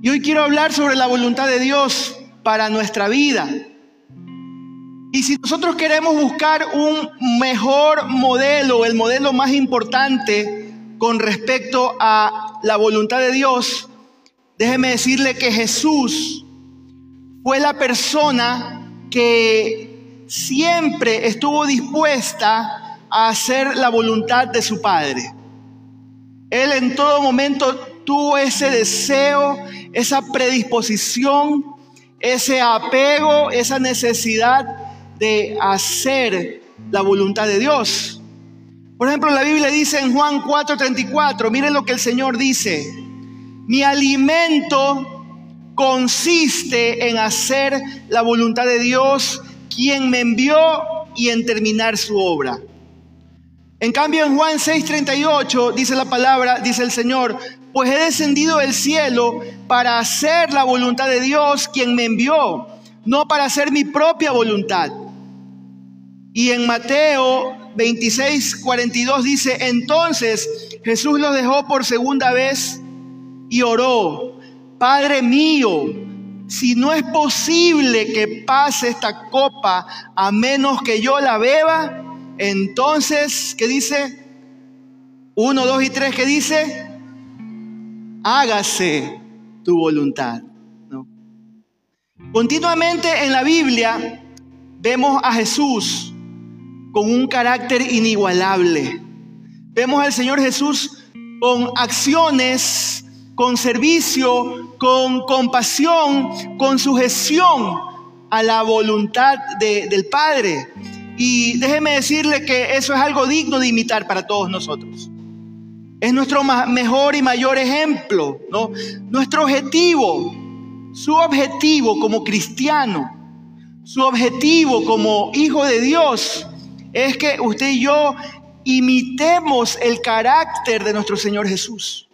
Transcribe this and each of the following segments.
Y hoy quiero hablar sobre la voluntad de Dios para nuestra vida. Y si nosotros queremos buscar un mejor modelo, el modelo más importante con respecto a la voluntad de Dios, déjeme decirle que Jesús fue la persona que siempre estuvo dispuesta a hacer la voluntad de su Padre. Él en todo momento tuvo ese deseo, esa predisposición, ese apego, esa necesidad de hacer la voluntad de Dios. Por ejemplo, la Biblia dice en Juan 4:34, miren lo que el Señor dice, mi alimento consiste en hacer la voluntad de Dios, quien me envió, y en terminar su obra. En cambio, en Juan 6:38 dice la palabra, dice el Señor, pues he descendido del cielo para hacer la voluntad de Dios, quien me envió, no para hacer mi propia voluntad. Y en Mateo 26:42 dice, entonces Jesús los dejó por segunda vez y oró, Padre mío, si no es posible que pase esta copa a menos que yo la beba, entonces, ¿qué dice? Uno, dos y tres, ¿qué dice? Hágase tu voluntad. Continuamente en la Biblia vemos a Jesús con un carácter inigualable. Vemos al Señor Jesús con acciones con servicio, con compasión, con sujeción a la voluntad del Padre. Y déjeme decirle que eso es algo digno de imitar para todos nosotros. Es nuestro mejor y mayor ejemplo, ¿no? Nuestro objetivo, su objetivo como cristiano, su objetivo como hijo de Dios, es que usted y yo imitemos el carácter de nuestro Señor Jesús.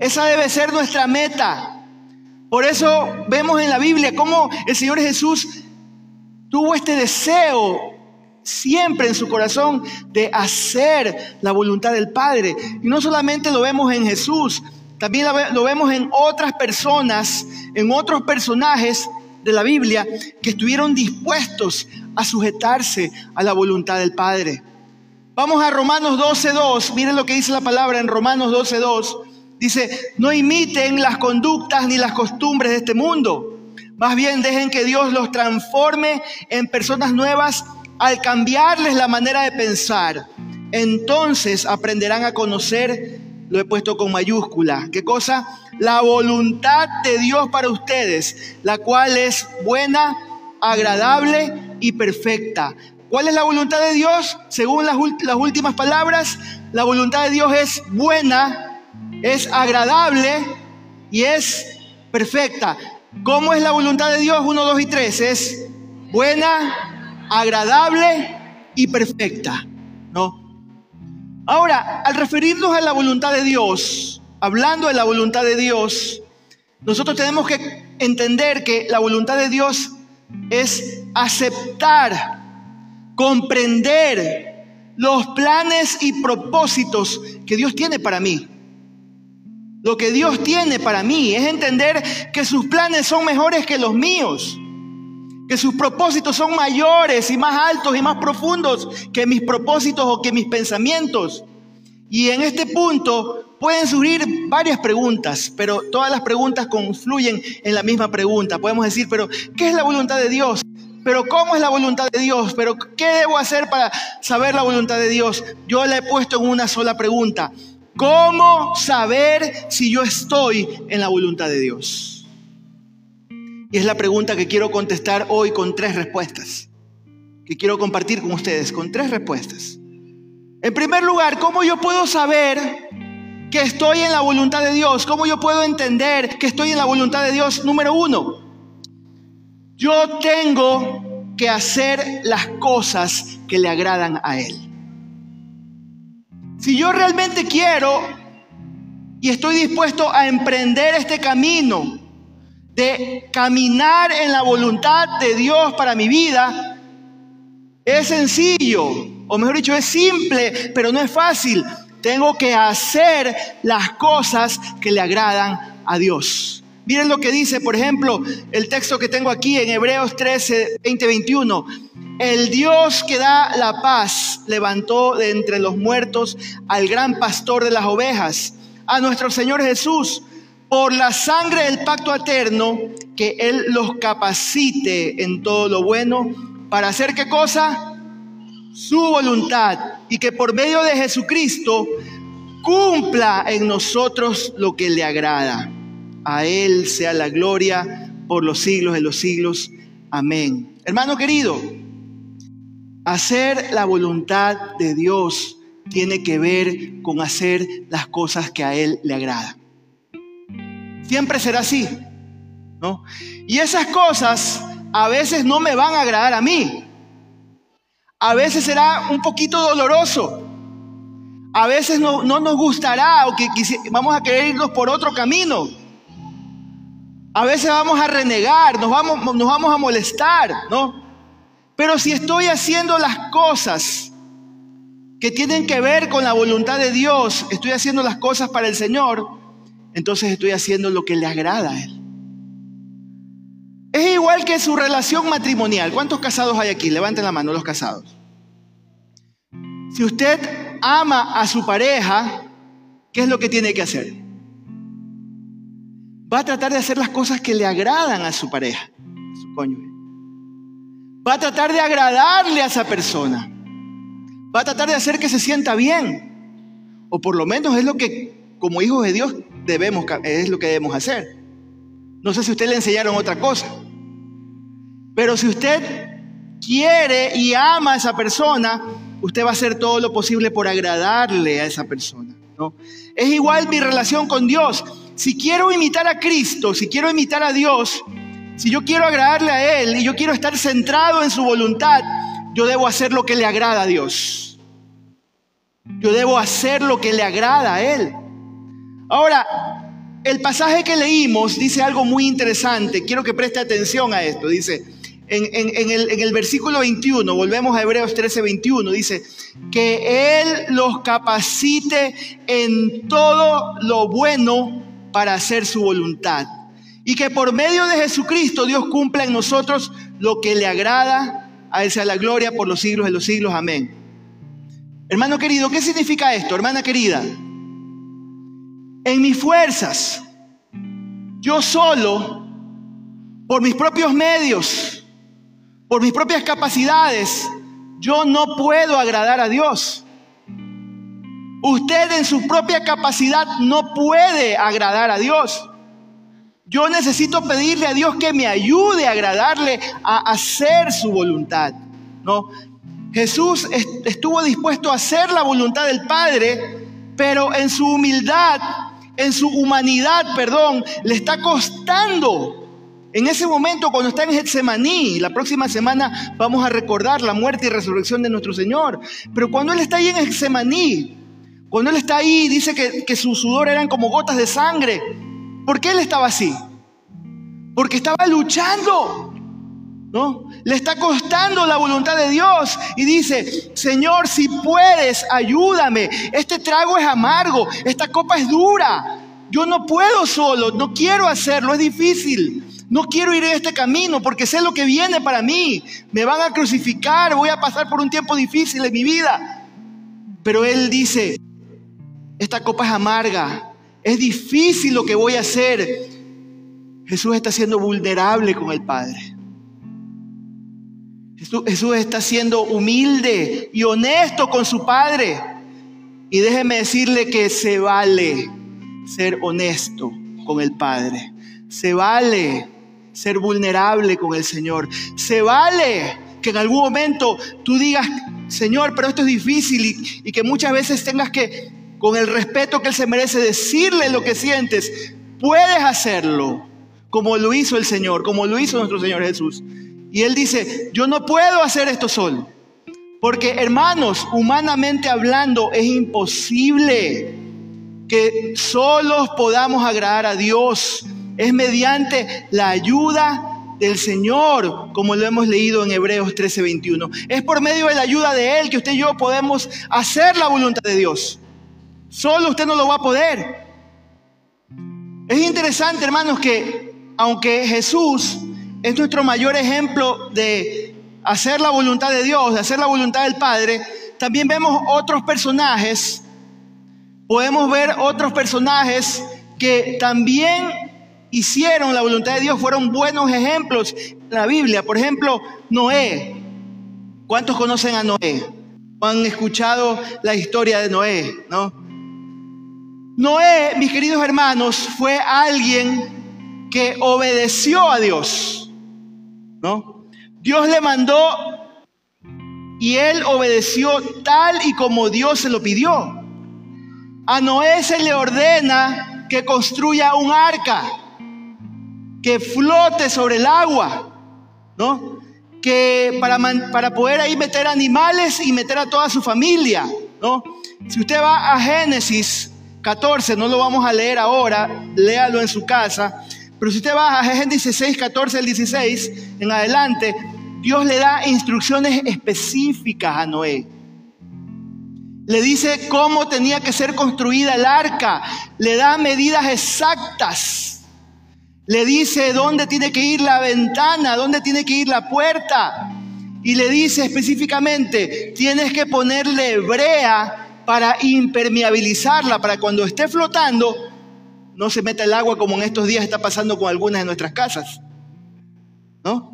Esa debe ser nuestra meta. Por eso vemos en la Biblia cómo el Señor Jesús tuvo este deseo siempre en su corazón de hacer la voluntad del Padre. Y no solamente lo vemos en Jesús, también lo vemos en otras personas, en otros personajes de la Biblia que estuvieron dispuestos a sujetarse a la voluntad del Padre. Vamos a Romanos 12.2, miren lo que dice la palabra en Romanos 12.2. Dice, no imiten las conductas ni las costumbres de este mundo. Más bien dejen que Dios los transforme en personas nuevas al cambiarles la manera de pensar. Entonces aprenderán a conocer, lo he puesto con mayúscula, ¿qué cosa? La voluntad de Dios para ustedes, la cual es buena, agradable y perfecta. ¿Cuál es la voluntad de Dios? Según las, últimas palabras, la voluntad de Dios es buena, es agradable y es perfecta. ¿Cómo es la voluntad de Dios? 1, 2 y 3. Es buena, agradable y perfecta. ¿No? Ahora, al referirnos a la voluntad de Dios, hablando de la voluntad de Dios, nosotros tenemos que entender que la voluntad de Dios es aceptar, comprender los planes y propósitos que Dios tiene para mí. Lo que Dios tiene para mí es entender que sus planes son mejores que los míos, que sus propósitos son mayores y más altos y más profundos que mis propósitos o que mis pensamientos. Y en este punto pueden surgir varias preguntas, pero todas las preguntas confluyen en la misma pregunta. Podemos decir, pero ¿qué es la voluntad de Dios? Pero ¿cómo es la voluntad de Dios? Pero ¿qué debo hacer para saber la voluntad de Dios? Yo la he puesto en una sola pregunta. ¿Cómo saber si yo estoy en la voluntad de Dios? Y es la pregunta que quiero contestar hoy con tres respuestas, que quiero compartir con ustedes, con tres respuestas. En primer lugar, ¿cómo yo puedo saber que estoy en la voluntad de Dios? ¿Cómo yo puedo entender que estoy en la voluntad de Dios? Número uno, yo tengo que hacer las cosas que le agradan a Él. Si yo realmente quiero y estoy dispuesto a emprender este camino de caminar en la voluntad de Dios para mi vida, es sencillo, o mejor dicho, es simple, pero no es fácil. Tengo que hacer las cosas que le agradan a Dios. Miren lo que dice, por ejemplo, el texto que tengo aquí en Hebreos 13, 20, 21. El Dios que da la paz levantó de entre los muertos al gran pastor de las ovejas, a nuestro Señor Jesús, por la sangre del pacto eterno, que Él los capacite en todo lo bueno, para hacer qué cosa? Su voluntad, y que por medio de Jesucristo cumpla en nosotros lo que le agrada. A Él sea la gloria por los siglos de los siglos. Amén. Hermano querido, hacer la voluntad de Dios tiene que ver con hacer las cosas que a Él le agrada. Siempre será así, ¿no? Y esas cosas a veces no me van a agradar a mí. A veces será un poquito doloroso. A veces no, nos gustará o que vamos a querer irnos por otro camino. A veces vamos a renegar, nos vamos, nos vamos a molestar, ¿no? Pero si estoy haciendo las cosas que tienen que ver con la voluntad de Dios, estoy haciendo las cosas para el Señor, entonces estoy haciendo lo que le agrada a Él. Es igual que su relación matrimonial. ¿Cuántos casados hay aquí? Levanten la mano los casados. Si usted ama a su pareja, ¿qué es lo que tiene que hacer? Va a tratar de hacer las cosas que le agradan a su pareja, a su cónyuge. Va a tratar de agradarle a esa persona. Va a tratar de hacer que se sienta bien. O por lo menos es lo que como hijos de Dios debemos, es lo que debemos hacer. No sé si usted le enseñaron otra cosa. Pero si usted quiere y ama a esa persona, usted va a hacer todo lo posible por agradarle a esa persona. ¿no? Es igual mi relación con Dios. Si quiero imitar a Cristo, si quiero imitar a Dios, si yo quiero agradarle a Él y yo quiero estar centrado en su voluntad, yo debo hacer lo que le agrada a Dios. Yo debo hacer lo que le agrada a Él. Ahora, el pasaje que leímos dice algo muy interesante. Quiero que preste atención a esto. Dice, en, el, versículo 21, volvemos a Hebreos 13, 21, dice, que Él los capacite en todo lo bueno para hacer su voluntad. Y que por medio de Jesucristo Dios cumpla en nosotros lo que le agrada, a Él sea la gloria por los siglos de los siglos. Amén. Hermano querido, ¿qué significa esto, hermana querida? En mis fuerzas, yo solo, por mis propios medios, por mis propias capacidades, yo no puedo agradar a Dios. Usted en su propia capacidad no puede agradar a Dios. Yo necesito pedirle a Dios que me ayude a agradarle, a hacer su voluntad. ¿no? Jesús estuvo dispuesto a hacer la voluntad del Padre, pero en su humildad, en su humanidad, perdón, le está costando en ese momento, cuando está en Getsemaní, la próxima semana vamos a recordar la muerte y resurrección de nuestro Señor. Pero cuando Él está ahí en Getsemaní, cuando Él está ahí, dice que, que su sudor eran como gotas de sangre. ¿Por qué Él estaba así? Porque estaba luchando. ¿No? Le está costando la voluntad de Dios y dice, Señor, si puedes, ayúdame. Este trago es amargo, esta copa es dura. Yo no puedo solo, no quiero hacerlo, es difícil. No quiero ir en este camino porque sé lo que viene para mí. Me van a crucificar, voy a pasar por un tiempo difícil en mi vida. Pero Él dice, esta copa es amarga, es difícil lo que voy a hacer. Jesús está siendo vulnerable con el Padre. Jesús, está siendo humilde y honesto con su Padre. Y déjeme decirle que se vale ser honesto con el Padre. Se vale ser vulnerable con el Señor. Se vale que en algún momento tú digas, Señor, pero esto es difícil y, que muchas veces tengas que, con el respeto que Él se merece, decirle lo que sientes. Puedes hacerlo como lo hizo el Señor, como lo hizo nuestro Señor Jesús. Y Él dice, yo no puedo hacer esto solo. Porque hermanos, humanamente hablando, es imposible que solos podamos agradar a Dios es mediante la ayuda del Señor, como lo hemos leído en Hebreos 13:21. Es por medio de la ayuda de Él que usted y yo podemos hacer la voluntad de Dios. Solo usted no lo va a poder. Es interesante, hermanos, que aunque Jesús es nuestro mayor ejemplo de hacer la voluntad de Dios, de hacer la voluntad del Padre, también vemos otros personajes, podemos ver otros personajes que también hicieron la voluntad de Dios, fueron buenos ejemplos en la Biblia. Por ejemplo, Noé. ¿Cuántos conocen a Noé? han escuchado la historia de Noé? ¿no? Noé, mis queridos hermanos, fue alguien que obedeció a Dios. ¿No? Dios le mandó y él obedeció tal y como Dios se lo pidió. A Noé se le ordena que construya un arca que flote sobre el agua, ¿no? Que para, para poder ahí meter animales y meter a toda su familia, ¿no? Si usted va a Génesis 14, no lo vamos a leer ahora, léalo en su casa, pero si usted va a Génesis 6, 14 al 16, en adelante, Dios le da instrucciones específicas a Noé. Le dice cómo tenía que ser construida el arca, le da medidas exactas le dice dónde tiene que ir la ventana, dónde tiene que ir la puerta. Y le dice específicamente, tienes que ponerle brea para impermeabilizarla, para cuando esté flotando, no se meta el agua como en estos días está pasando con algunas de nuestras casas. ¿No?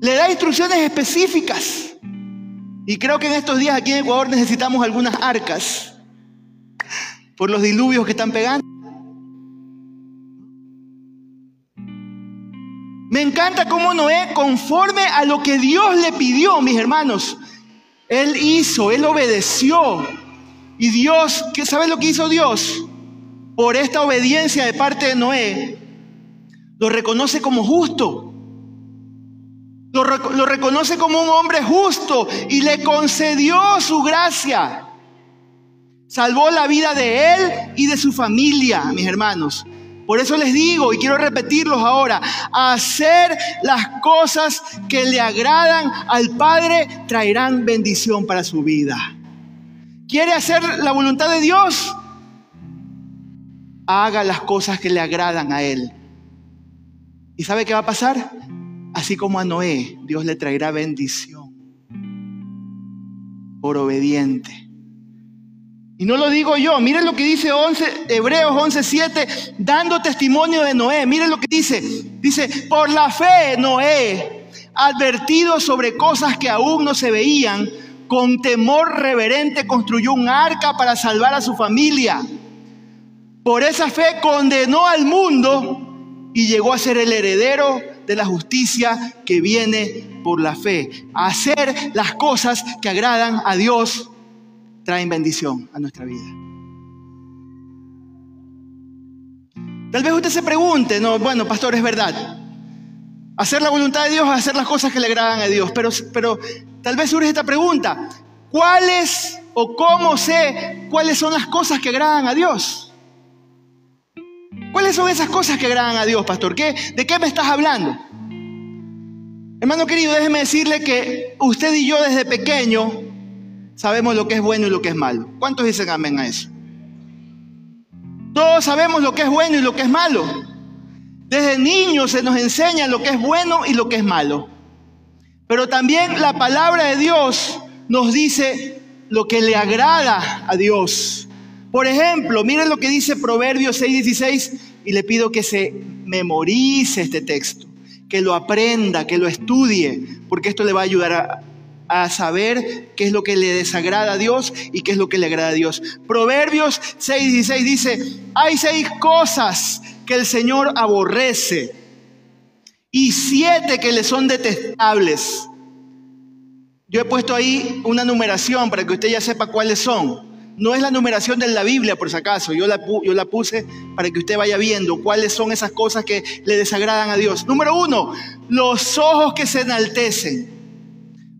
Le da instrucciones específicas. Y creo que en estos días aquí en Ecuador necesitamos algunas arcas por los diluvios que están pegando. Me encanta cómo Noé, conforme a lo que Dios le pidió, mis hermanos, él hizo, él obedeció. Y Dios, ¿qué sabe lo que hizo Dios? Por esta obediencia de parte de Noé, lo reconoce como justo. Lo, reconoce como un hombre justo y le concedió su gracia. Salvó la vida de él y de su familia, mis hermanos. Por eso les digo, y quiero repetirlos ahora, hacer las cosas que le agradan al Padre traerán bendición para su vida. ¿Quiere hacer la voluntad de Dios? Haga las cosas que le agradan a Él. ¿Y sabe qué va a pasar? Así como a Noé, Dios le traerá bendición por obediente. Y no lo digo yo, miren lo que dice 11, Hebreos 11:7, dando testimonio de Noé. Miren lo que dice. Dice, por la fe Noé, advertido sobre cosas que aún no se veían, con temor reverente construyó un arca para salvar a su familia. Por esa fe condenó al mundo y llegó a ser el heredero de la justicia que viene por la fe. Hacer las cosas que agradan a Dios traen bendición a nuestra vida. Tal vez usted se pregunte, no, bueno, pastor, es verdad. Hacer la voluntad de Dios es hacer las cosas que le agradan a Dios. Pero, pero tal vez surge esta pregunta. ¿Cuáles o cómo sé cuáles son las cosas que agradan a Dios? ¿Cuáles son esas cosas que agradan a Dios, pastor? ¿Qué, ¿De qué me estás hablando? Hermano querido, déjeme decirle que usted y yo desde pequeño sabemos lo que es bueno y lo que es malo. ¿Cuántos dicen amén a eso? Todos sabemos lo que es bueno y lo que es malo. Desde niños se nos enseña lo que es bueno y lo que es malo. Pero también la palabra de Dios nos dice lo que le agrada a Dios. Por ejemplo, miren lo que dice Proverbios 6:16 y le pido que se memorice este texto, que lo aprenda, que lo estudie, porque esto le va a ayudar a, a saber qué es lo que le desagrada a Dios y qué es lo que le agrada a Dios. Proverbios 6:16 dice, hay seis cosas que el Señor aborrece y siete que le son detestables. Yo he puesto ahí una numeración para que usted ya sepa cuáles son. No es la numeración de la Biblia, por si acaso. Yo la, yo la puse para que usted vaya viendo cuáles son esas cosas que le desagradan a Dios. Número uno, los ojos que se enaltecen.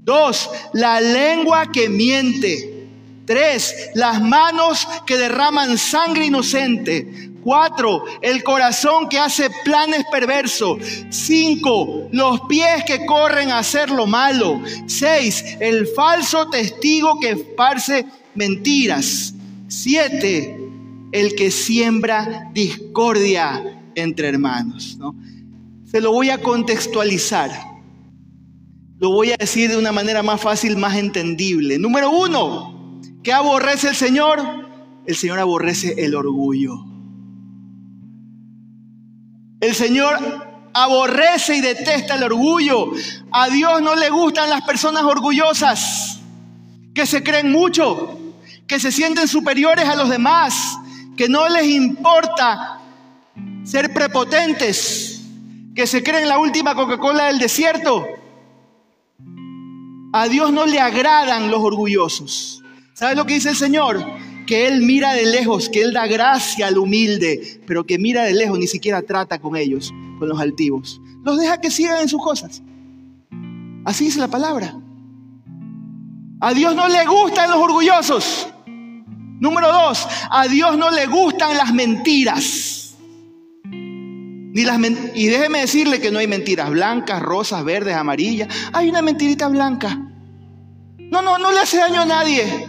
Dos, la lengua que miente. Tres, las manos que derraman sangre inocente. Cuatro, el corazón que hace planes perversos. Cinco, los pies que corren a hacer lo malo. Seis, el falso testigo que esparce mentiras. Siete, el que siembra discordia entre hermanos. Se lo voy a contextualizar. Lo voy a decir de una manera más fácil, más entendible. Número uno, ¿qué aborrece el Señor? El Señor aborrece el orgullo. El Señor aborrece y detesta el orgullo. A Dios no le gustan las personas orgullosas, que se creen mucho, que se sienten superiores a los demás, que no les importa ser prepotentes, que se creen la última Coca-Cola del desierto. A Dios no le agradan los orgullosos. ¿Sabes lo que dice el Señor? Que Él mira de lejos, que Él da gracia al humilde, pero que mira de lejos, ni siquiera trata con ellos, con los altivos. Los deja que sigan en sus cosas. Así dice la palabra. A Dios no le gustan los orgullosos. Número dos, a Dios no le gustan las mentiras. Ni las y déjeme decirle que no hay mentiras blancas, rosas, verdes, amarillas. Hay una mentirita blanca. No, no, no le hace daño a nadie.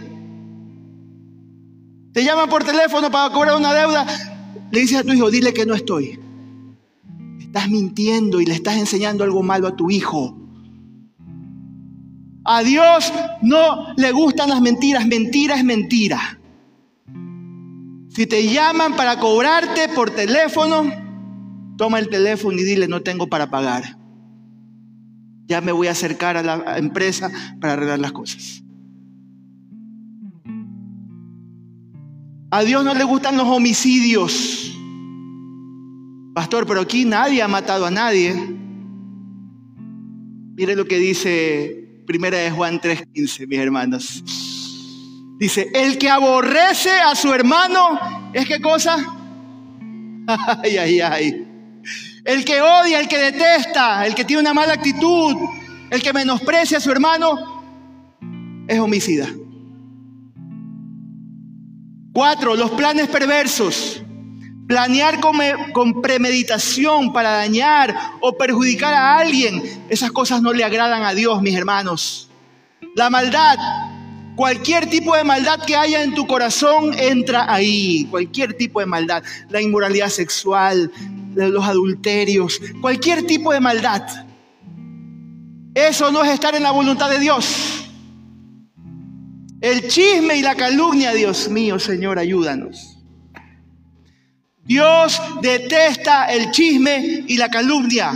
Te llaman por teléfono para cobrar una deuda. Le dices a tu hijo, dile que no estoy. Estás mintiendo y le estás enseñando algo malo a tu hijo. A Dios no le gustan las mentiras. Mentira es mentira. Si te llaman para cobrarte por teléfono, toma el teléfono y dile no tengo para pagar. Ya me voy a acercar a la empresa para arreglar las cosas. A Dios no le gustan los homicidios. Pastor, pero aquí nadie ha matado a nadie. Mire lo que dice Primera de Juan 3:15, mis hermanos. Dice, el que aborrece a su hermano, ¿es qué cosa? Ay, ay, ay. El que odia, el que detesta, el que tiene una mala actitud, el que menosprecia a su hermano, es homicida. Cuatro, los planes perversos. Planear con, premeditación para dañar o perjudicar a alguien, esas cosas no le agradan a Dios, mis hermanos. La maldad, cualquier tipo de maldad que haya en tu corazón entra ahí, cualquier tipo de maldad, la inmoralidad sexual, los adulterios, cualquier tipo de maldad. Eso no es estar en la voluntad de Dios. El chisme y la calumnia, Dios mío, Señor, ayúdanos. Dios detesta el chisme y la calumnia.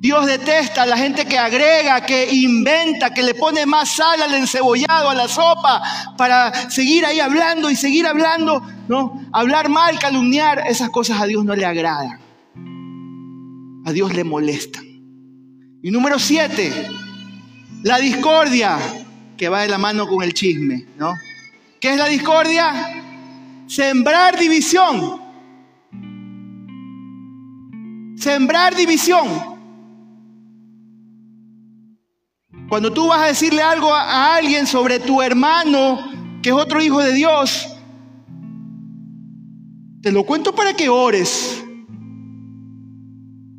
Dios detesta a la gente que agrega, que inventa, que le pone más sal al encebollado, a la sopa, para seguir ahí hablando y seguir hablando, ¿no? Hablar mal, calumniar, esas cosas a Dios no le agradan. A Dios le molestan. Y número siete, la discordia, que va de la mano con el chisme, ¿no? ¿Qué es la discordia? Sembrar división. Sembrar división. Cuando tú vas a decirle algo a, alguien sobre tu hermano, que es otro hijo de Dios, te lo cuento para que ores.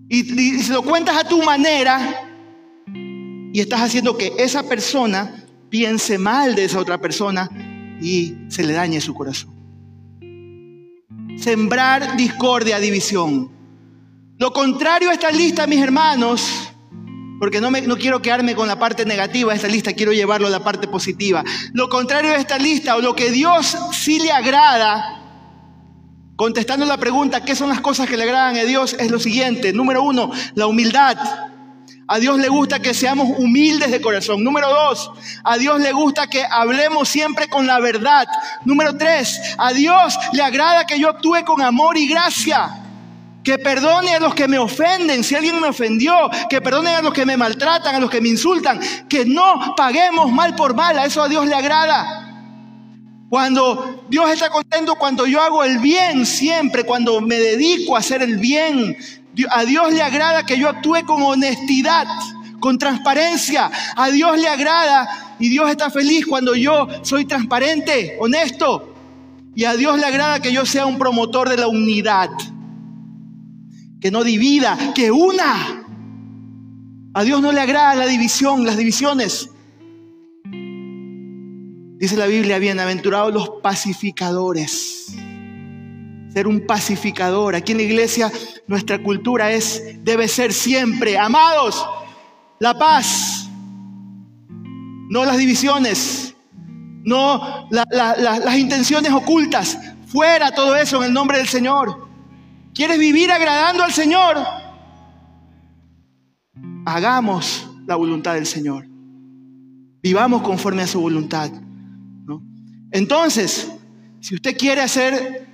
Y, y se lo cuentas a tu manera, y estás haciendo que esa persona piense mal de esa otra persona y se le dañe su corazón sembrar discordia, división. Lo contrario a esta lista, mis hermanos, porque no, me, no quiero quedarme con la parte negativa de esta lista, quiero llevarlo a la parte positiva. Lo contrario a esta lista, o lo que Dios sí le agrada, contestando la pregunta, ¿qué son las cosas que le agradan a Dios? Es lo siguiente. Número uno, la humildad. A Dios le gusta que seamos humildes de corazón. Número dos, a Dios le gusta que hablemos siempre con la verdad. Número tres, a Dios le agrada que yo actúe con amor y gracia. Que perdone a los que me ofenden, si alguien me ofendió, que perdone a los que me maltratan, a los que me insultan, que no paguemos mal por mal, a eso a Dios le agrada. Cuando Dios está contento, cuando yo hago el bien siempre, cuando me dedico a hacer el bien, a Dios le agrada que yo actúe con honestidad, con transparencia. A Dios le agrada y Dios está feliz cuando yo soy transparente, honesto. Y a Dios le agrada que yo sea un promotor de la unidad. Que no divida, que una. A Dios no le agrada la división, las divisiones. Dice la Biblia, bienaventurados los pacificadores. Ser un pacificador. Aquí en la iglesia nuestra cultura es, debe ser siempre, amados, la paz, no las divisiones, no las intenciones ocultas. Fuera todo eso en el nombre del Señor. ¿Quieres vivir agradando al Señor? Hagamos la voluntad del Señor. Vivamos conforme a su voluntad. Entonces, si usted quiere hacer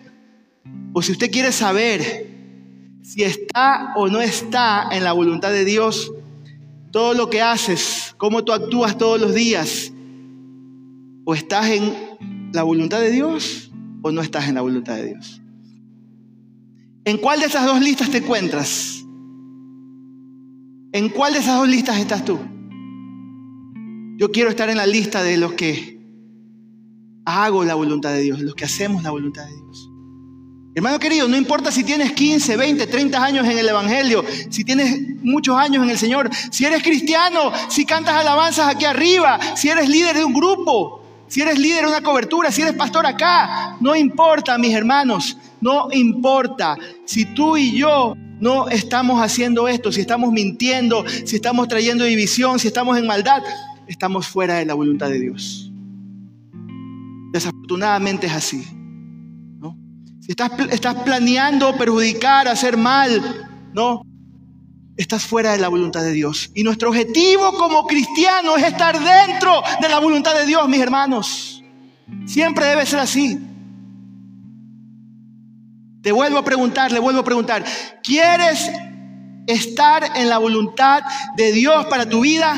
o si usted quiere saber si está o no está en la voluntad de Dios, todo lo que haces, cómo tú actúas todos los días, o estás en la voluntad de Dios o no estás en la voluntad de Dios. ¿En cuál de esas dos listas te encuentras? ¿En cuál de esas dos listas estás tú? Yo quiero estar en la lista de los que hago la voluntad de Dios, los que hacemos la voluntad de Dios. Hermano querido, no importa si tienes 15, 20, 30 años en el Evangelio, si tienes muchos años en el Señor, si eres cristiano, si cantas alabanzas aquí arriba, si eres líder de un grupo, si eres líder de una cobertura, si eres pastor acá, no importa, mis hermanos, no importa. Si tú y yo no estamos haciendo esto, si estamos mintiendo, si estamos trayendo división, si estamos en maldad, estamos fuera de la voluntad de Dios. Desafortunadamente es así. Si estás, estás planeando perjudicar, hacer mal, ¿no? Estás fuera de la voluntad de Dios. Y nuestro objetivo como cristianos es estar dentro de la voluntad de Dios, mis hermanos. Siempre debe ser así. Te vuelvo a preguntar, le vuelvo a preguntar, ¿quieres estar en la voluntad de Dios para tu vida?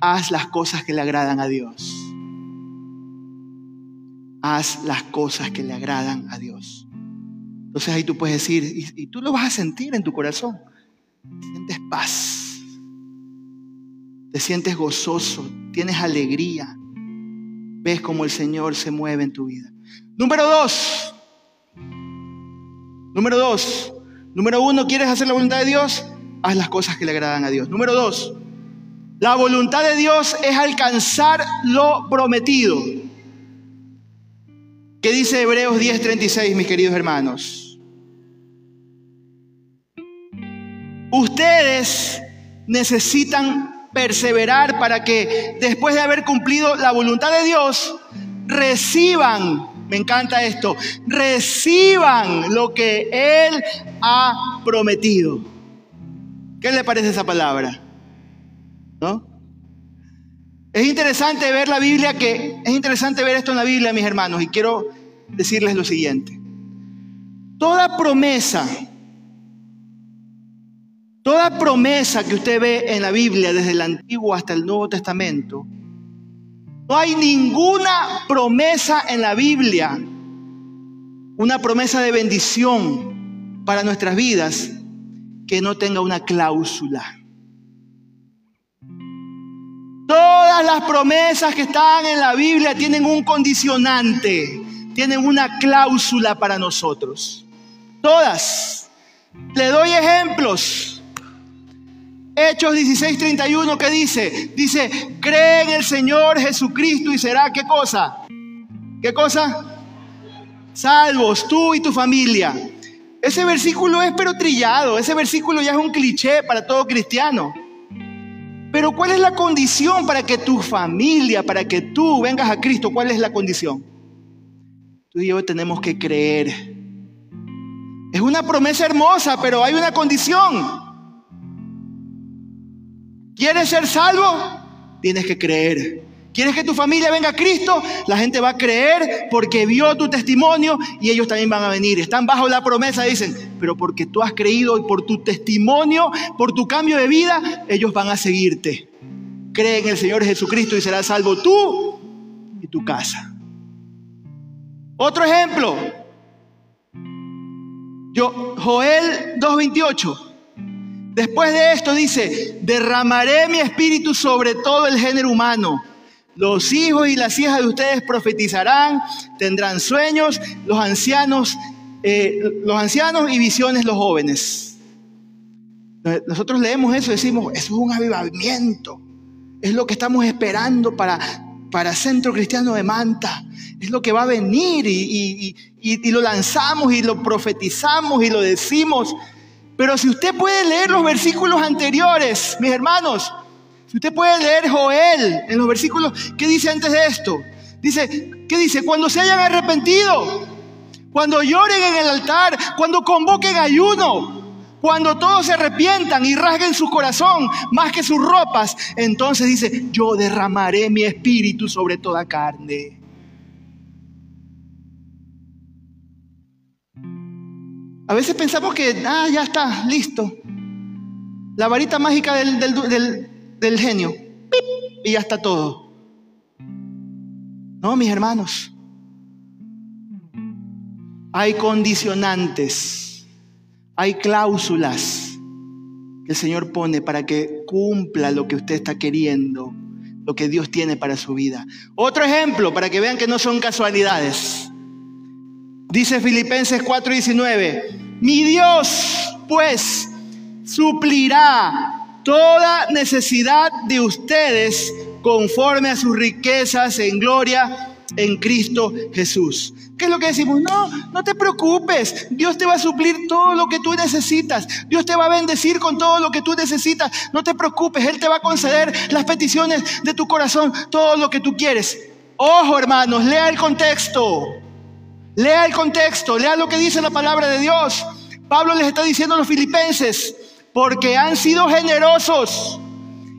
Haz las cosas que le agradan a Dios haz las cosas que le agradan a Dios. Entonces ahí tú puedes decir, y, tú lo vas a sentir en tu corazón, sientes paz, te sientes gozoso, tienes alegría, ves cómo el Señor se mueve en tu vida. Número dos, número dos, número uno, ¿quieres hacer la voluntad de Dios? Haz las cosas que le agradan a Dios. Número dos, la voluntad de Dios es alcanzar lo prometido. ¿Qué dice Hebreos 10:36, mis queridos hermanos? Ustedes necesitan perseverar para que después de haber cumplido la voluntad de Dios, reciban, me encanta esto, reciban lo que Él ha prometido. ¿Qué le parece esa palabra? ¿No? Es interesante ver la Biblia que es interesante ver esto en la Biblia, mis hermanos, y quiero decirles lo siguiente. Toda promesa Toda promesa que usted ve en la Biblia, desde el Antiguo hasta el Nuevo Testamento, no hay ninguna promesa en la Biblia, una promesa de bendición para nuestras vidas, que no tenga una cláusula. Todas las promesas que están en la Biblia tienen un condicionante, tienen una cláusula para nosotros. Todas. Le doy ejemplos. Hechos 16:31 que dice, dice, cree en el Señor Jesucristo y será qué cosa? ¿Qué cosa? Salvos, tú y tu familia. Ese versículo es pero trillado, ese versículo ya es un cliché para todo cristiano. Pero ¿cuál es la condición para que tu familia, para que tú vengas a Cristo? ¿Cuál es la condición? Tú y yo tenemos que creer. Es una promesa hermosa, pero hay una condición. ¿Quieres ser salvo? Tienes que creer. ¿Quieres que tu familia venga a Cristo? La gente va a creer porque vio tu testimonio y ellos también van a venir. Están bajo la promesa, dicen, pero porque tú has creído y por tu testimonio, por tu cambio de vida, ellos van a seguirte. Cree en el Señor Jesucristo y serás salvo tú y tu casa. Otro ejemplo. Yo, Joel 2.28. Después de esto dice, derramaré mi espíritu sobre todo el género humano los hijos y las hijas de ustedes profetizarán, tendrán sueños, los ancianos, eh, los ancianos y visiones los jóvenes. Nosotros leemos eso y decimos, eso es un avivamiento. Es lo que estamos esperando para para Centro Cristiano de Manta. Es lo que va a venir y, y, lo lanzamos y lo profetizamos y lo decimos. Pero si usted puede leer los versículos anteriores, mis hermanos, si usted puede leer Joel en los versículos, ¿qué dice antes de esto? Dice, ¿qué dice? Cuando se hayan arrepentido, cuando lloren en el altar, cuando convoquen ayuno, cuando todos se arrepientan y rasguen su corazón más que sus ropas, entonces dice, yo derramaré mi espíritu sobre toda carne. A veces pensamos que, ah, ya está, listo. La varita mágica del, genio. Y ya está todo. No, mis hermanos. Hay condicionantes hay cláusulas que el Señor pone para que cumpla lo que usted está queriendo, lo que Dios tiene para su vida. Otro ejemplo, para que vean que no son casualidades. Dice Filipenses 4:19, mi Dios pues suplirá toda necesidad de ustedes conforme a sus riquezas en gloria en Cristo Jesús. ¿Qué es lo que decimos? No, no te preocupes. Dios te va a suplir todo lo que tú necesitas. Dios te va a bendecir con todo lo que tú necesitas. No te preocupes. Él te va a conceder las peticiones de tu corazón, todo lo que tú quieres. Ojo, hermanos, lea el contexto. Lea el contexto. Lea lo que dice la palabra de Dios. Pablo les está diciendo a los filipenses, porque han sido generosos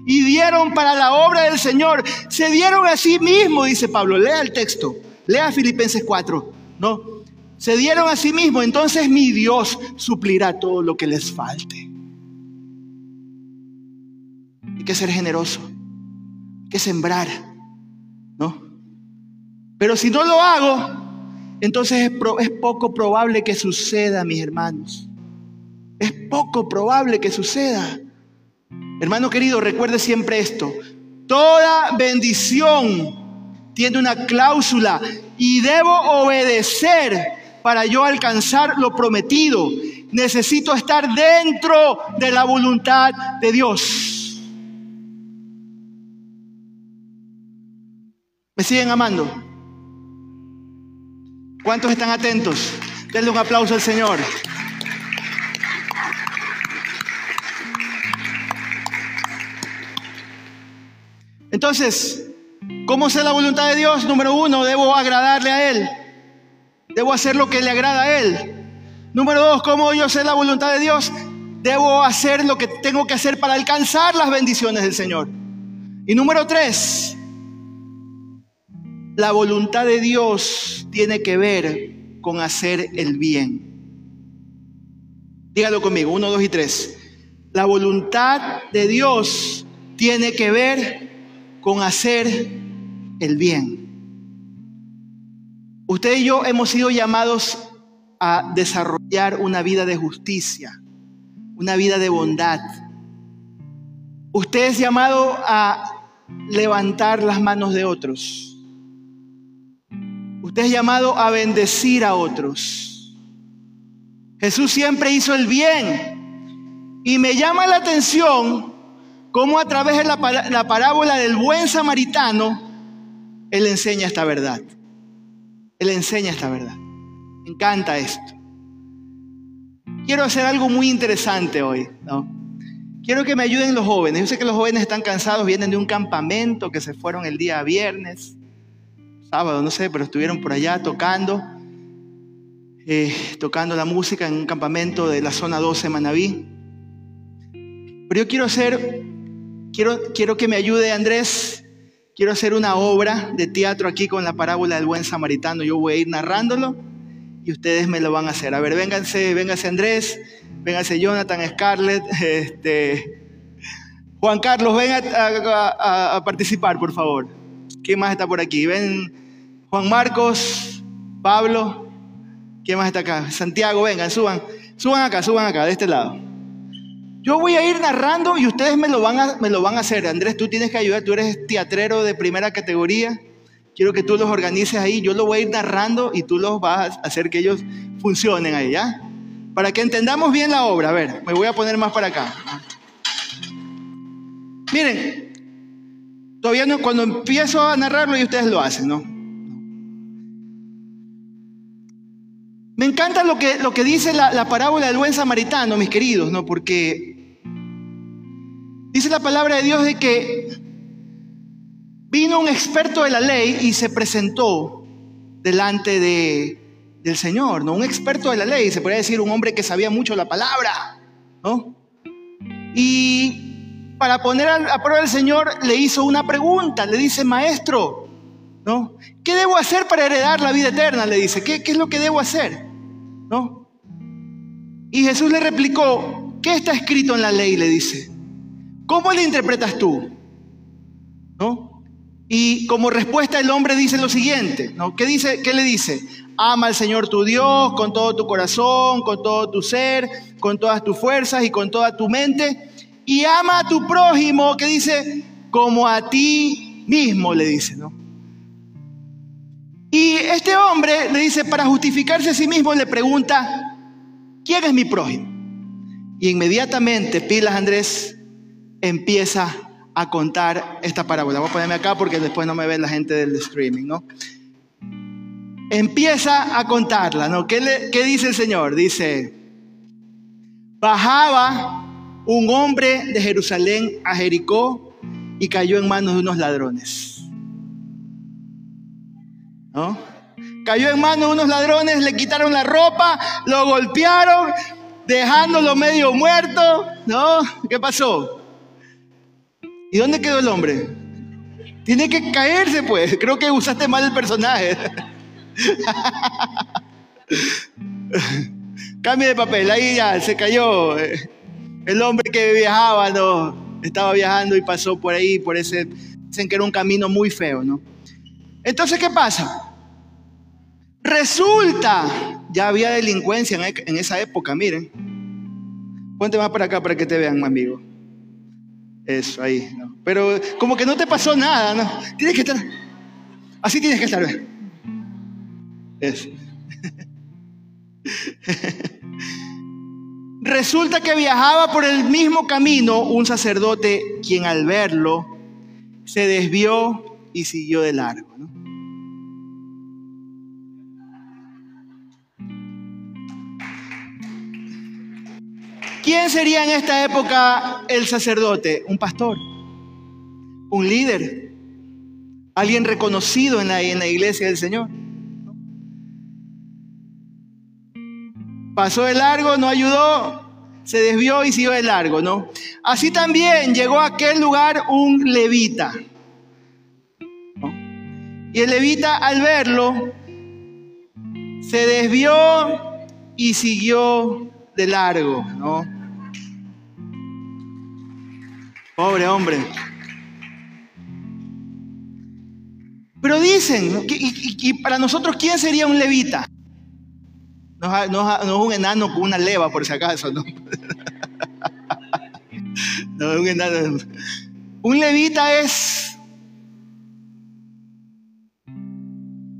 y dieron para la obra del Señor. Se dieron a sí mismos, dice Pablo. Lea el texto. Lea Filipenses 4, ¿no? Se dieron a sí mismos, entonces mi Dios suplirá todo lo que les falte. Hay que ser generoso, hay que sembrar, ¿no? Pero si no lo hago, entonces es, poco probable que suceda, mis hermanos. Es poco probable que suceda. Hermano querido, recuerde siempre esto. Toda bendición tiene una cláusula y debo obedecer para yo alcanzar lo prometido. Necesito estar dentro de la voluntad de Dios. ¿Me siguen amando? ¿Cuántos están atentos? Denle un aplauso al Señor. Entonces, ¿Cómo sé la voluntad de Dios? Número uno, debo agradarle a Él. Debo hacer lo que le agrada a Él. Número dos, ¿cómo yo sé la voluntad de Dios? Debo hacer lo que tengo que hacer para alcanzar las bendiciones del Señor. Y número tres, la voluntad de Dios tiene que ver con hacer el bien. Dígalo conmigo, uno, dos y tres. La voluntad de Dios tiene que ver con hacer el bien. Usted y yo hemos sido llamados a desarrollar una vida de justicia, una vida de bondad. Usted es llamado a levantar las manos de otros. Usted es llamado a bendecir a otros. Jesús siempre hizo el bien. Y me llama la atención cómo a través de la, la parábola del buen samaritano, él enseña esta verdad. Él enseña esta verdad. Me encanta esto. Quiero hacer algo muy interesante hoy. Quiero que me ayuden los jóvenes. Yo sé que los jóvenes están cansados, vienen de un campamento que se fueron el día viernes, sábado, no sé, pero estuvieron por allá tocando, eh, tocando la música en un campamento de la zona 12 Manabí. Pero yo quiero hacer, quiero, quiero que me ayude Andrés Quiero hacer una obra de teatro aquí con la parábola del buen samaritano. Yo voy a ir narrándolo y ustedes me lo van a hacer. A ver, vénganse, vénganse Andrés, vénganse Jonathan, Scarlett, este, Juan Carlos, ven a, participar, por favor. ¿Quién más está por aquí? Ven Juan Marcos, Pablo, ¿quién más está acá? Santiago, vengan, suban, suban acá, suban acá, de este lado. Yo voy a ir narrando y ustedes me lo, van a, me lo van a hacer. Andrés, tú tienes que ayudar, tú eres teatrero de primera categoría. Quiero que tú los organices ahí. Yo lo voy a ir narrando y tú los vas a hacer que ellos funcionen ahí, ¿ya? Para que entendamos bien la obra. A ver, me voy a poner más para acá. Miren, Todavía no, cuando empiezo a narrarlo y ustedes lo hacen, ¿no? Me encanta lo que, lo que dice la, la, parábola del buen samaritano, mis queridos, ¿no? Porque dice la palabra de Dios de que vino un experto de la ley y se presentó delante de, del Señor, ¿no? Un experto de la ley, se podría decir un hombre que sabía mucho la palabra, ¿no? Y para poner a prueba al Señor le hizo una pregunta, le dice, maestro, ¿no? ¿Qué debo hacer para heredar la vida eterna? Le dice, ¿qué, qué es lo que debo hacer? ¿No? Y Jesús le replicó, ¿qué está escrito en la ley? Le dice, ¿cómo le interpretas tú? ¿No? Y como respuesta el hombre dice lo siguiente, ¿no? ¿Qué, dice, ¿Qué le dice? Ama al Señor tu Dios con todo tu corazón, con todo tu ser, con todas tus fuerzas y con toda tu mente. Y ama a tu prójimo, que dice, como a ti mismo, le dice, ¿no? Y este hombre le dice, para justificarse a sí mismo, le pregunta, ¿quién es mi prójimo? Y inmediatamente Pilas Andrés empieza a contar esta parábola. Voy a ponerme acá porque después no me ve la gente del streaming, ¿no? Empieza a contarla, ¿no? ¿Qué, qué dice el Señor? Dice, bajaba un hombre de Jerusalén a Jericó y cayó en manos de unos ladrones. ¿No? Cayó en manos de unos ladrones, le quitaron la ropa, lo golpearon, dejándolo medio muerto. ¿No? ¿Qué pasó? ¿Y dónde quedó el hombre? Tiene que caerse, pues. Creo que usaste mal el personaje. Cambio de papel, ahí ya se cayó. El hombre que viajaba, no, estaba viajando y pasó por ahí, por ese, dicen que era un camino muy feo, ¿no? Entonces, ¿qué pasa? Resulta, ya había delincuencia en, esa época, miren. Ponte más para acá para que te vean, amigo. Eso, ahí. ¿no? Pero como que no te pasó nada, ¿no? Tienes que estar. Así tienes que estar. Eso. Resulta que viajaba por el mismo camino un sacerdote quien al verlo se desvió y siguió de largo. ¿no? ¿Quién sería en esta época el sacerdote? Un pastor, un líder, alguien reconocido en la, en la iglesia del Señor. Pasó de largo, no ayudó, se desvió y siguió de largo, ¿no? Así también llegó a aquel lugar un levita. Y el levita al verlo se desvió y siguió de largo, ¿no? Pobre hombre. Pero dicen, y, para nosotros, ¿quién sería un levita? No, no, es un enano con una leva, por si acaso, ¿no? no, un enano. Un levita es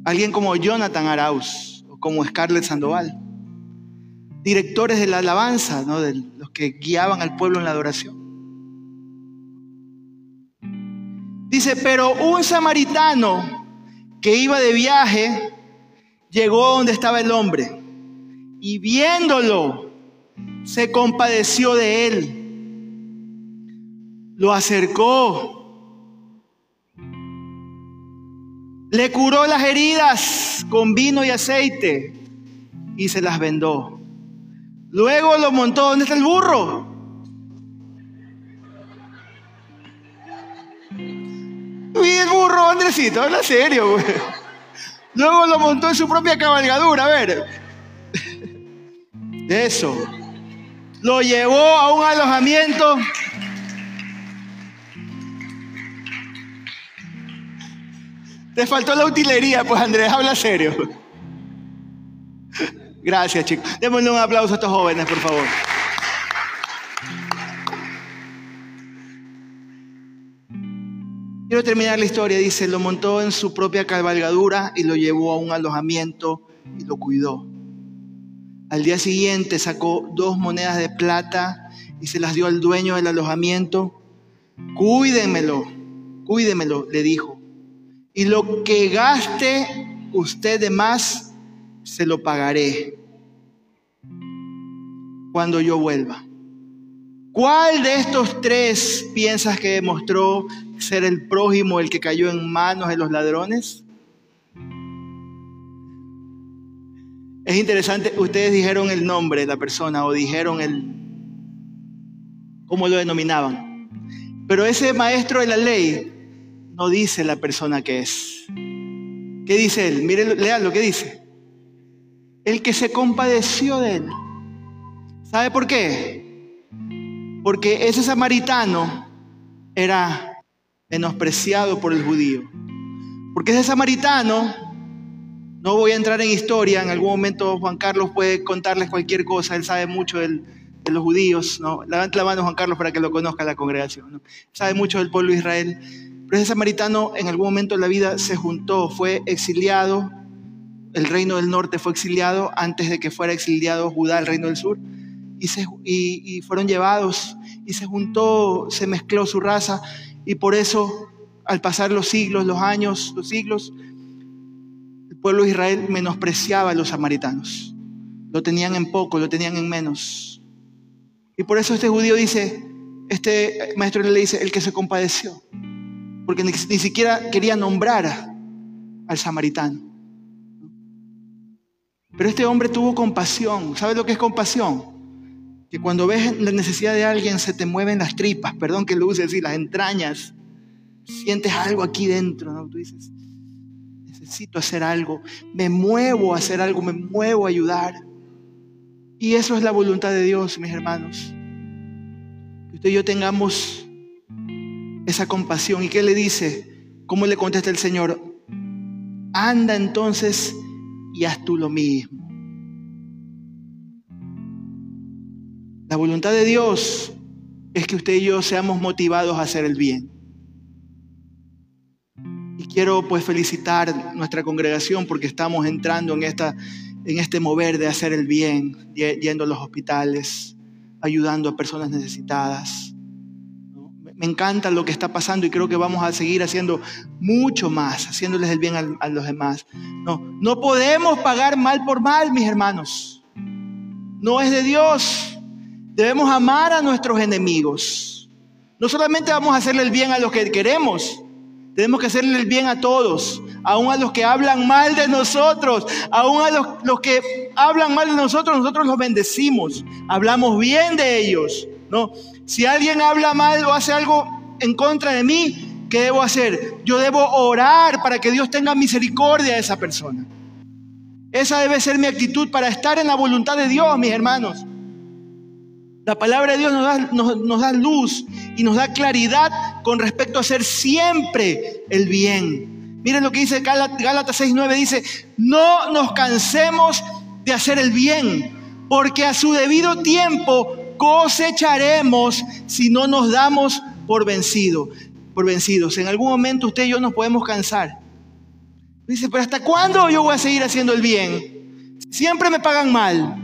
alguien como Jonathan Arauz o como Scarlett Sandoval directores de la alabanza, ¿no? de los que guiaban al pueblo en la adoración. Dice, pero un samaritano que iba de viaje llegó donde estaba el hombre y viéndolo se compadeció de él. Lo acercó. Le curó las heridas con vino y aceite y se las vendó. Luego lo montó. ¿Dónde está el burro? Y el burro, Andresito, habla serio, güey. Luego lo montó en su propia cabalgadura, a ver. Eso. Lo llevó a un alojamiento. Te faltó la utilería, pues Andrés, habla serio. Gracias, chicos. Démosle un aplauso a estos jóvenes, por favor. Quiero terminar la historia. Dice, lo montó en su propia cabalgadura y lo llevó a un alojamiento y lo cuidó. Al día siguiente sacó dos monedas de plata y se las dio al dueño del alojamiento. Cuídenmelo. cuídemelo, le dijo. Y lo que gaste usted de más, se lo pagaré cuando yo vuelva. ¿Cuál de estos tres piensas que demostró ser el prójimo, el que cayó en manos de los ladrones? Es interesante, ustedes dijeron el nombre de la persona o dijeron el, cómo lo denominaban. Pero ese maestro de la ley no dice la persona que es. ¿Qué dice él? Miren, lean lo que dice. El que se compadeció de él. ¿Sabe por qué? Porque ese samaritano era menospreciado por el judío. Porque ese samaritano, no voy a entrar en historia, en algún momento Juan Carlos puede contarles cualquier cosa, él sabe mucho de los judíos, ¿no? La mano Juan Carlos para que lo conozca la congregación, Sabe mucho del pueblo de Israel. Pero ese samaritano en algún momento de la vida se juntó, fue exiliado, el reino del norte fue exiliado antes de que fuera exiliado Judá, el reino del sur y, fueron llevados y se juntó, se mezcló su raza y por eso al pasar los siglos, los años, los siglos, el pueblo de Israel menospreciaba a los samaritanos. Lo tenían en poco, lo tenían en menos. Y por eso este judío dice, este maestro le dice, el que se compadeció, porque ni, siquiera quería nombrar al samaritano. Pero este hombre tuvo compasión. ¿Sabes lo que es compasión? que cuando ves la necesidad de alguien se te mueven las tripas, perdón que lo use así, las entrañas, sientes algo aquí dentro, ¿no? Tú dices, necesito hacer algo, me muevo a hacer algo, me muevo a ayudar. Y eso es la voluntad de Dios, mis hermanos. Que usted y yo tengamos esa compasión. ¿Y qué le dice? ¿Cómo le contesta el Señor? Anda entonces y haz tú lo mismo. La voluntad de Dios es que usted y yo seamos motivados a hacer el bien. Y quiero pues felicitar nuestra congregación porque estamos entrando en, esta, en este mover de hacer el bien, yendo a los hospitales, ayudando a personas necesitadas. Me encanta lo que está pasando y creo que vamos a seguir haciendo mucho más, haciéndoles el bien a, los demás. No, no podemos pagar mal por mal, mis hermanos. No es de Dios. Debemos amar a nuestros enemigos. No solamente vamos a hacerle el bien a los que queremos, tenemos que hacerle el bien a todos, aún a los que hablan mal de nosotros, aún a los, los que hablan mal de nosotros, nosotros los bendecimos, hablamos bien de ellos. ¿No? Si alguien habla mal o hace algo en contra de mí, ¿qué debo hacer? Yo debo orar para que Dios tenga misericordia de esa persona. Esa debe ser mi actitud para estar en la voluntad de Dios, mis hermanos. La palabra de Dios nos da, nos, da, luz y nos da claridad con respecto a hacer siempre el bien. Miren lo que dice Gálatas 6.9, dice, no nos cansemos de hacer el bien, porque a su debido tiempo cosecharemos si no nos damos por vencido, por vencidos. En algún momento usted y yo nos podemos cansar. Dice, pero ¿hasta cuándo yo voy a seguir haciendo el bien? Siempre me pagan mal.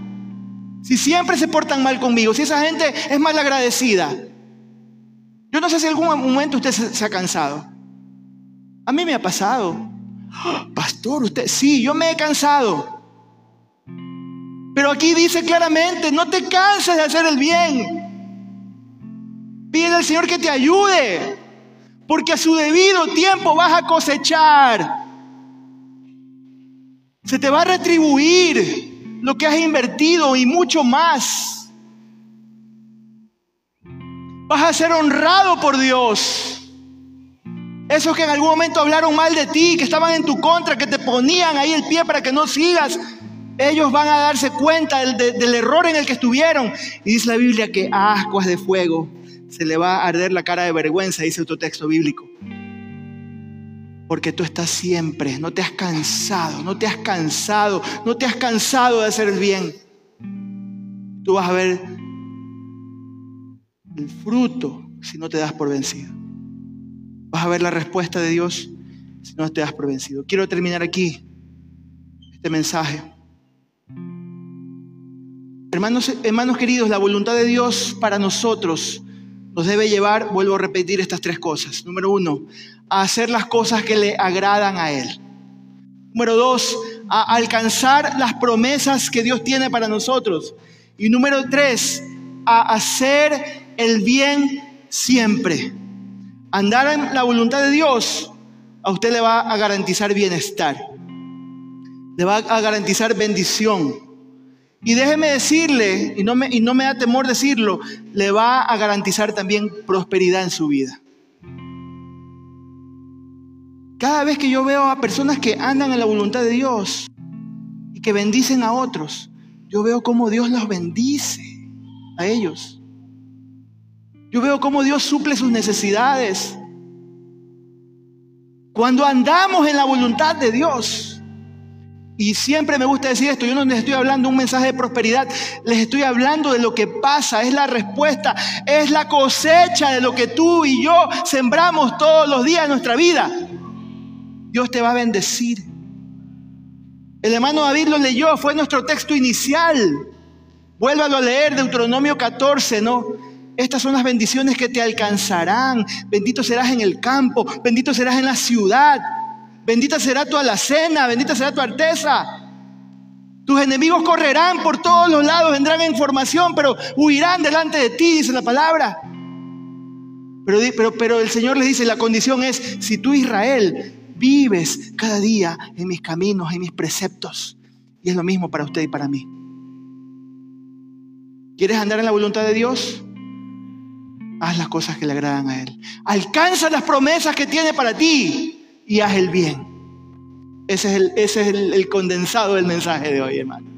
Si siempre se portan mal conmigo, si esa gente es mal agradecida. Yo no sé si en algún momento usted se, ha cansado. A mí me ha pasado. Pastor, usted, sí, yo me he cansado. Pero aquí dice claramente, no te canses de hacer el bien. Pide al Señor que te ayude, porque a su debido tiempo vas a cosechar. Se te va a retribuir lo que has invertido y mucho más. Vas a ser honrado por Dios. Esos que en algún momento hablaron mal de ti, que estaban en tu contra, que te ponían ahí el pie para que no sigas, ellos van a darse cuenta del, error en el que estuvieron. Y dice la Biblia que a ascuas de fuego se le va a arder la cara de vergüenza, dice otro texto bíblico. Porque tú estás siempre, no te has cansado, no te has cansado, no te has cansado de hacer el bien. Tú vas a ver el fruto si no te das por vencido. Vas a ver la respuesta de Dios si no te das por vencido. Quiero terminar aquí este mensaje. Hermanos, hermanos queridos, la voluntad de Dios para nosotros nos debe llevar, vuelvo a repetir estas tres cosas. Número uno, a hacer las cosas que le agradan a Él. Número dos, a alcanzar las promesas que Dios tiene para nosotros. Y número tres, a hacer el bien siempre. Andar en la voluntad de Dios a usted le va a garantizar bienestar. Le va a garantizar bendición. Y déjeme decirle, y no, me, y no me da temor decirlo, le va a garantizar también prosperidad en su vida. Cada vez que yo veo a personas que andan en la voluntad de Dios y que bendicen a otros, yo veo cómo Dios los bendice a ellos. Yo veo cómo Dios suple sus necesidades. Cuando andamos en la voluntad de Dios, y siempre me gusta decir esto, yo no les estoy hablando un mensaje de prosperidad, les estoy hablando de lo que pasa, es la respuesta, es la cosecha de lo que tú y yo sembramos todos los días de nuestra vida. Dios te va a bendecir. El hermano David lo leyó, fue nuestro texto inicial. Vuélvalo a leer, Deuteronomio 14, ¿no? Estas son las bendiciones que te alcanzarán. Bendito serás en el campo, bendito serás en la ciudad. Bendita será tu alacena, bendita será tu arteza. Tus enemigos correrán por todos los lados, vendrán en formación, pero huirán delante de ti, dice la palabra. Pero, pero, pero el Señor les dice, la condición es, si tú Israel vives cada día en mis caminos, en mis preceptos, y es lo mismo para usted y para mí. ¿Quieres andar en la voluntad de Dios? Haz las cosas que le agradan a Él. Alcanza las promesas que tiene para ti y haz el bien. Ese es el, ese es el condensado del mensaje de hoy, hermano.